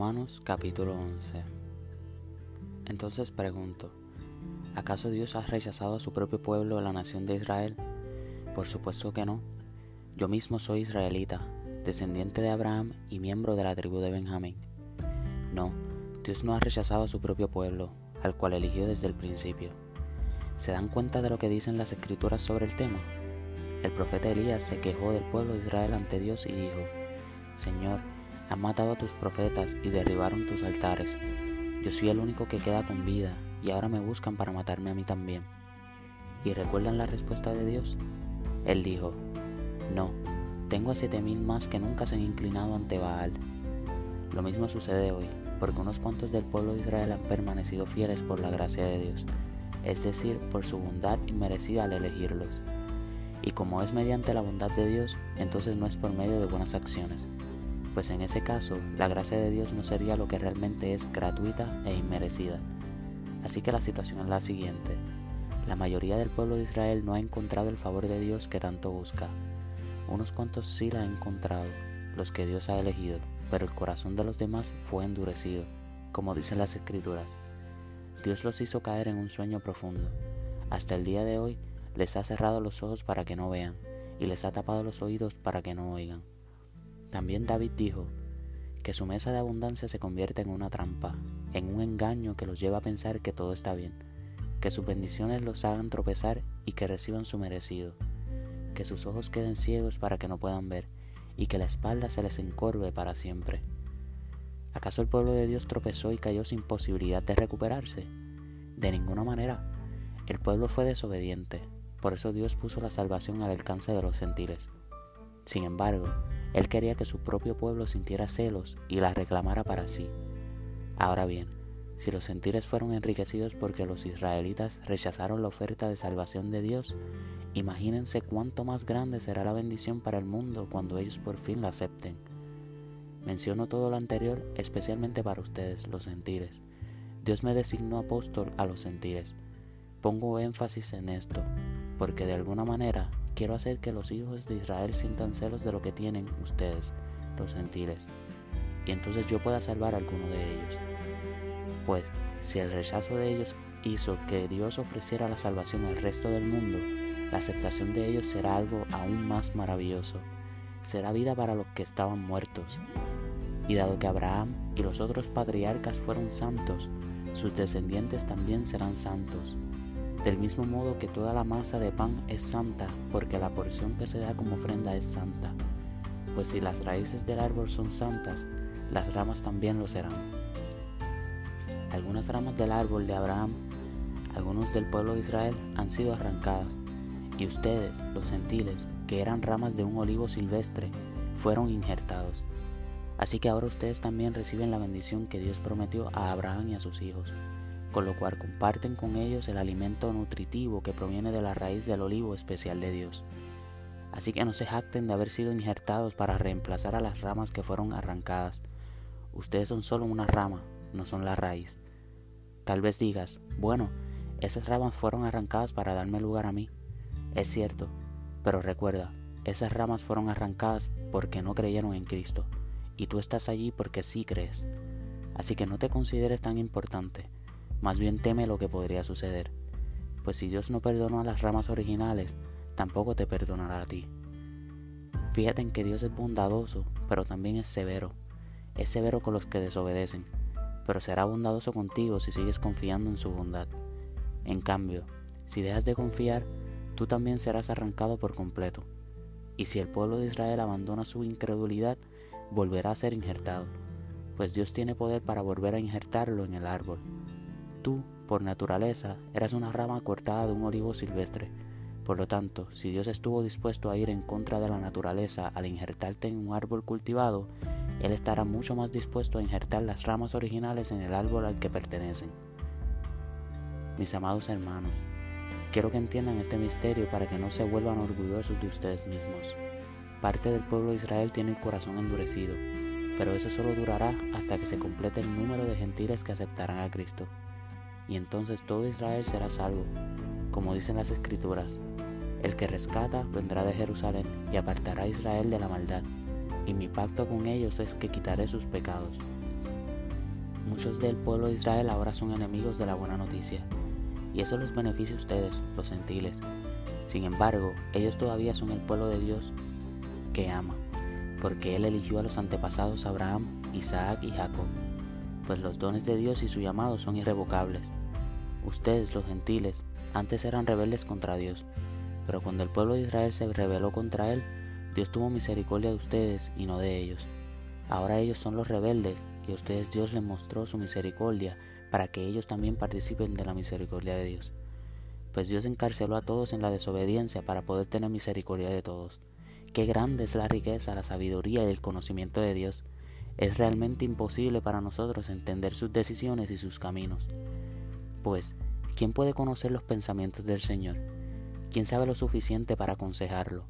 Romanos capítulo 11 Entonces pregunto, ¿acaso Dios ha rechazado a su propio pueblo, la nación de Israel? Por supuesto que no. Yo mismo soy israelita, descendiente de Abraham y miembro de la tribu de Benjamín. No, Dios no ha rechazado a su propio pueblo, al cual eligió desde el principio. ¿Se dan cuenta de lo que dicen las escrituras sobre el tema? El profeta Elías se quejó del pueblo de Israel ante Dios y dijo, Señor, han matado a tus profetas y derribaron tus altares. Yo soy el único que queda con vida y ahora me buscan para matarme a mí también. ¿Y recuerdan la respuesta de Dios? Él dijo, No, tengo a siete mil más que nunca se han inclinado ante Baal. Lo mismo sucede hoy, porque unos cuantos del pueblo de Israel han permanecido fieles por la gracia de Dios, es decir, por su bondad inmerecida al elegirlos. Y como es mediante la bondad de Dios, entonces no es por medio de buenas acciones, pues en ese caso la gracia de Dios no sería lo que realmente es gratuita e inmerecida. Así que la situación es la siguiente. La mayoría del pueblo de Israel no ha encontrado el favor de Dios que tanto busca. Unos cuantos sí la han encontrado, los que Dios ha elegido, pero el corazón de los demás fue endurecido, como dicen las escrituras. Dios los hizo caer en un sueño profundo. Hasta el día de hoy les ha cerrado los ojos para que no vean, y les ha tapado los oídos para que no oigan. También David dijo que su mesa de abundancia se convierte en una trampa, en un engaño que los lleva a pensar que todo está bien, que sus bendiciones los hagan tropezar y que reciban su merecido, que sus ojos queden ciegos para que no puedan ver, y que la espalda se les encorve para siempre. ¿Acaso el pueblo de Dios tropezó y cayó sin posibilidad de recuperarse? De ninguna manera. El pueblo fue desobediente, por eso Dios puso la salvación al alcance de los gentiles. Sin embargo, Él quería que su propio pueblo sintiera celos y la reclamara para sí. Ahora bien, si los gentiles fueron enriquecidos porque los israelitas rechazaron la oferta de salvación de Dios, imagínense cuánto más grande será la bendición para el mundo cuando ellos por fin la acepten. Menciono todo lo anterior especialmente para ustedes, los gentiles. Dios me designó apóstol a los gentiles. Pongo énfasis en esto, porque de alguna manera quiero hacer que los hijos de Israel sientan celos de lo que tienen ustedes, los gentiles, y entonces yo pueda salvar a alguno de ellos. Pues si el rechazo de ellos hizo que Dios ofreciera la salvación al resto del mundo, la aceptación de ellos será algo aún más maravilloso. Será vida para los que estaban muertos. Y dado que Abraham y los otros patriarcas fueron santos, sus descendientes también serán santos del mismo modo que toda la masa de pan es santa, porque la porción que se da como ofrenda es santa. Pues si las raíces del árbol son santas, las ramas también lo serán. Algunas ramas del árbol de Abraham, algunos del pueblo de Israel, han sido arrancadas, y ustedes, los gentiles, que eran ramas de un olivo silvestre, fueron injertados. Así que ahora ustedes también reciben la bendición que Dios prometió a Abraham y a sus hijos con lo cual comparten con ellos el alimento nutritivo que proviene de la raíz del olivo especial de Dios. Así que no se jacten de haber sido injertados para reemplazar a las ramas que fueron arrancadas. Ustedes son solo una rama, no son la raíz. Tal vez digas, bueno, esas ramas fueron arrancadas para darme lugar a mí. Es cierto, pero recuerda, esas ramas fueron arrancadas porque no creyeron en Cristo, y tú estás allí porque sí crees. Así que no te consideres tan importante más bien teme lo que podría suceder, pues si Dios no perdonó a las ramas originales, tampoco te perdonará a ti. Fíjate en que Dios es bondadoso, pero también es severo. Es severo con los que desobedecen, pero será bondadoso contigo si sigues confiando en su bondad. En cambio, si dejas de confiar, tú también serás arrancado por completo. Y si el pueblo de Israel abandona su incredulidad, volverá a ser injertado, pues Dios tiene poder para volver a injertarlo en el árbol. Tú, por naturaleza, eras una rama cortada de un olivo silvestre. Por lo tanto, si Dios estuvo dispuesto a ir en contra de la naturaleza al injertarte en un árbol cultivado, Él estará mucho más dispuesto a injertar las ramas originales en el árbol al que pertenecen. Mis amados hermanos, quiero que entiendan este misterio para que no se vuelvan orgullosos de ustedes mismos. Parte del pueblo de Israel tiene el corazón endurecido, pero eso solo durará hasta que se complete el número de gentiles que aceptarán a Cristo y entonces todo Israel será salvo, como dicen las escrituras. El que rescata vendrá de Jerusalén y apartará a Israel de la maldad, y mi pacto con ellos es que quitaré sus pecados. muchos del pueblo de Israel ahora son enemigos de la buena noticia, y eso los beneficia a ustedes, los gentiles. Sin embargo, ellos todavía son el pueblo de Dios que ama, porque Él eligió a los antepasados Abraham, Isaac y Jacob, pues los dones de Dios y su llamado son irrevocables. Ustedes, los gentiles, antes eran rebeldes contra Dios, pero cuando el pueblo de Israel se rebeló contra Él, Dios tuvo misericordia de ustedes y no de ellos. Ahora ellos son los rebeldes y a ustedes Dios les mostró su misericordia para que ellos también participen de la misericordia de Dios. Pues Dios encarceló a todos en la desobediencia para poder tener misericordia de todos. Qué grande es la riqueza, la sabiduría y el conocimiento de Dios. Es realmente imposible para nosotros entender sus decisiones y sus caminos. Pues, ¿quién puede conocer los pensamientos del Señor? ¿Quién sabe lo suficiente para aconsejarlo?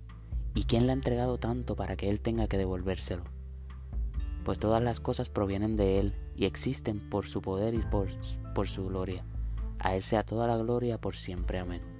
¿Y quién le ha entregado tanto para que Él tenga que devolvérselo? Pues todas las cosas provienen de Él y existen por su poder y por, su gloria. A Él sea toda la gloria por siempre. Amén.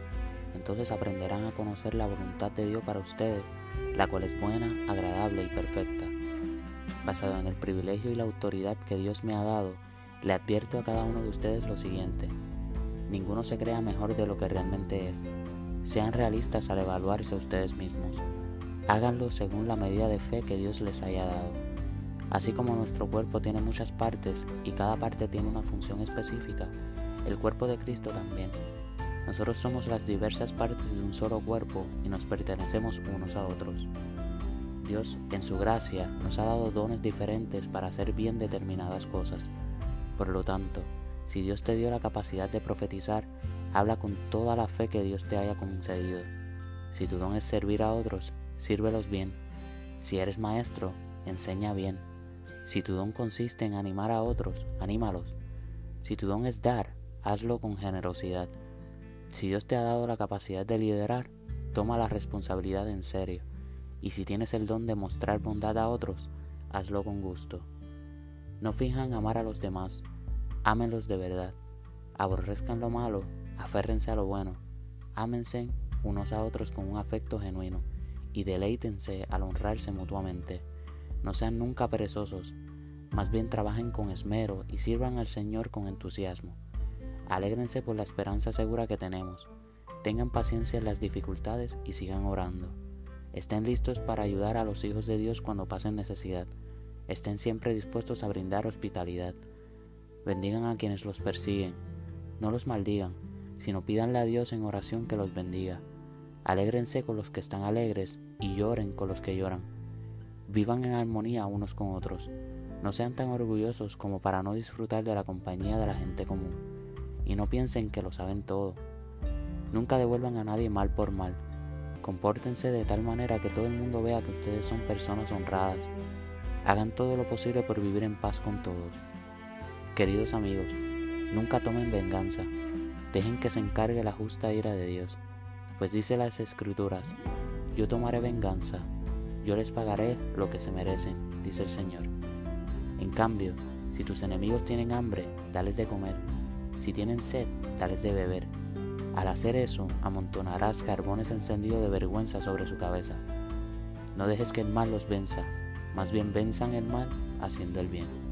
Entonces aprenderán a conocer la voluntad de Dios para ustedes la cual es buena, agradable y perfecta. Basado en el privilegio y la autoridad que Dios me ha dado, le advierto a cada uno de ustedes lo siguiente. Ninguno se crea mejor de lo que realmente es. Sean realistas al evaluarse ustedes mismos. Háganlo según la medida de fe que Dios les haya dado. Así como nuestro cuerpo tiene muchas partes y cada parte tiene una función específica, el cuerpo de Cristo también. Nosotros somos las diversas partes de un solo cuerpo y nos pertenecemos unos a otros. Dios, en su gracia, nos ha dado dones diferentes para hacer bien determinadas cosas. Por lo tanto, si Dios te dio la capacidad de profetizar, habla con toda la fe que Dios te haya concedido. Si tu don es servir a otros, sírvelos bien. Si eres maestro, enseña bien. Si tu don consiste en animar a otros, anímalos. Si tu don es dar, hazlo con generosidad. Si Dios te ha dado la capacidad de liderar, toma la responsabilidad en serio. Y si tienes el don de mostrar bondad a otros, hazlo con gusto. No finjan amar a los demás, ámenlos de verdad. Aborrezcan lo malo, aférrense a lo bueno. Ámense unos a otros con un afecto genuino y deleítense al honrarse mutuamente. No sean nunca perezosos, más bien trabajen con esmero y sirvan al Señor con entusiasmo. Alégrense por la esperanza segura que tenemos. Tengan paciencia en las dificultades y sigan orando. Estén listos para ayudar a los hijos de Dios cuando pasen necesidad. Estén siempre dispuestos a brindar hospitalidad. Bendigan a quienes los persiguen. No los maldigan, sino pídanle a Dios en oración que los bendiga. Alégrense con los que están alegres y lloren con los que lloran. Vivan en armonía unos con otros. No sean tan orgullosos como para no disfrutar de la compañía de la gente común y no piensen que lo saben todo. Nunca devuelvan a nadie mal por mal. Compórtense de tal manera que todo el mundo vea que ustedes son personas honradas. Hagan todo lo posible por vivir en paz con todos. Queridos amigos, nunca tomen venganza. Dejen que se encargue la justa ira de Dios. Pues dice las escrituras, yo tomaré venganza, yo les pagaré lo que se merecen, dice el Señor. En cambio, si tus enemigos tienen hambre, dales de comer si tienen sed, dales de beber. Al hacer eso, amontonarás carbones encendidos de vergüenza sobre su cabeza. No dejes que el mal los venza, más bien venzan el mal haciendo el bien.